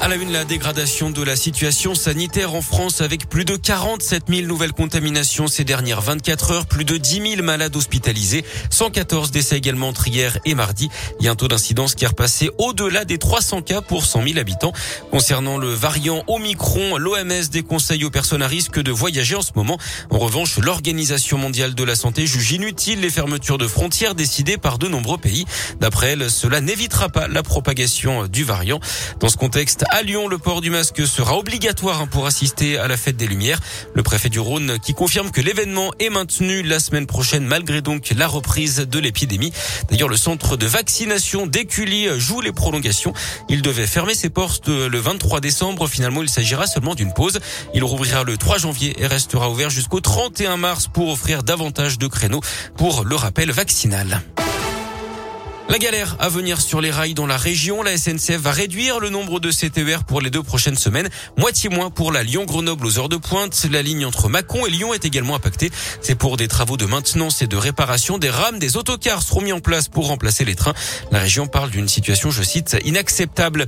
À la une, la dégradation de la situation sanitaire en France avec plus de 47 000 nouvelles contaminations ces dernières 24 heures, plus de 10 000 malades hospitalisés, 114 décès également entre hier et mardi. Il y a un taux d'incidence qui est repassé au-delà des 300 cas pour 100 000 habitants. Concernant le variant Omicron, l'OMS déconseille aux personnes à risque de voyager en ce moment. En revanche, l'Organisation mondiale de la santé juge inutile les fermetures de frontières décidées par de nombreux pays. D'après elle, cela n'évitera pas la propagation du variant. Dans ce contexte, à Lyon, le port du masque sera obligatoire pour assister à la fête des Lumières. Le préfet du Rhône qui confirme que l'événement est maintenu la semaine prochaine malgré donc la reprise de l'épidémie. D'ailleurs, le centre de vaccination d'Écully joue les prolongations. Il devait fermer ses portes le 23 décembre. Finalement, il s'agira seulement d'une pause. Il rouvrira le 3 janvier et restera ouvert jusqu'au 31 mars pour offrir davantage de créneaux pour le rappel vaccinal. La galère à venir sur les rails dans la région. La SNCF va réduire le nombre de CTER pour les deux prochaines semaines. Moitié moins pour la Lyon-Grenoble aux heures de pointe. La ligne entre Mâcon et Lyon est également impactée. C'est pour des travaux de maintenance et de réparation. Des rames, des autocars seront mis en place pour remplacer les trains. La région parle d'une situation, je cite, inacceptable.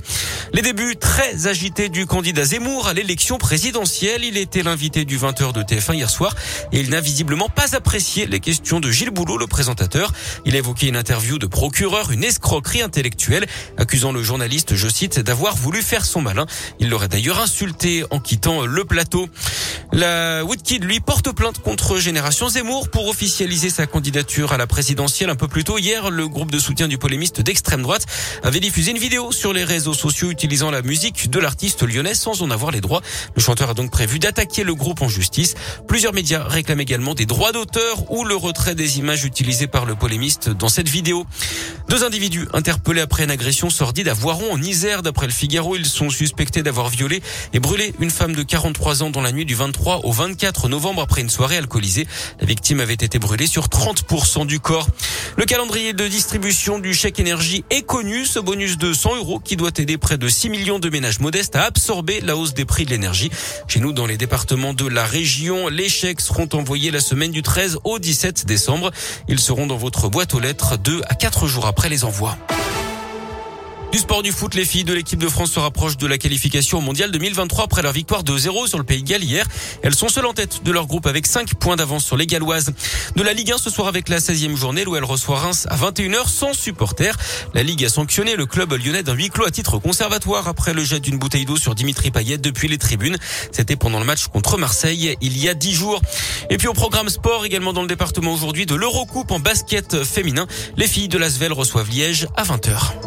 Les débuts très agités du candidat Zemmour à l'élection présidentielle. Il était l'invité du 20h de TF1 hier soir et il n'a visiblement pas apprécié les questions de Gilles Boulot, le présentateur. Il a évoqué une interview de procureur une escroquerie intellectuelle, accusant le journaliste, je cite, d'avoir voulu faire son malin. Il l'aurait d'ailleurs insulté en quittant le plateau. La Woodkid, lui, porte plainte contre Génération Zemmour pour officialiser sa candidature à la présidentielle un peu plus tôt. Hier, le groupe de soutien du polémiste d'extrême droite avait diffusé une vidéo sur les réseaux sociaux utilisant la musique de l'artiste lyonnais sans en avoir les droits. Le chanteur a donc prévu d'attaquer le groupe en justice. Plusieurs médias réclament également des droits d'auteur ou le retrait des images utilisées par le polémiste dans cette vidéo. Deux individus interpellés après une agression sordide à Voiron en Isère. D'après le Figaro, ils sont suspectés d'avoir violé et brûlé une femme de 43 ans dans la nuit du 23 au 24 novembre après une soirée alcoolisée. La victime avait été brûlée sur 30% du corps. Le calendrier de distribution du chèque énergie est connu. Ce bonus de 100 euros qui doit aider près de 6 millions de ménages modestes à absorber la hausse des prix de l'énergie. Chez nous, dans les départements de la région, les chèques seront envoyés la semaine du 13 au 17 décembre. Ils seront dans votre boîte aux lettres 2 à 4 jours après après les envois. Du sport du foot, les filles de l'équipe de France se rapprochent de la qualification au mondial 2023 après leur victoire de 0 sur le Pays de Galles hier. Elles sont seules en tête de leur groupe avec 5 points d'avance sur les Galloises. De la Ligue 1 ce soir avec la 16e journée, où elle reçoit Reims à 21h sans supporters. La Ligue a sanctionné le club lyonnais d'un huis clos à titre conservatoire après le jet d'une bouteille d'eau sur Dimitri Payet depuis les tribunes. C'était pendant le match contre Marseille il y a 10 jours. Et puis au programme sport également dans le département aujourd'hui de l'Eurocoupe en basket féminin. Les filles de l'Asvel reçoivent Liège à 20h.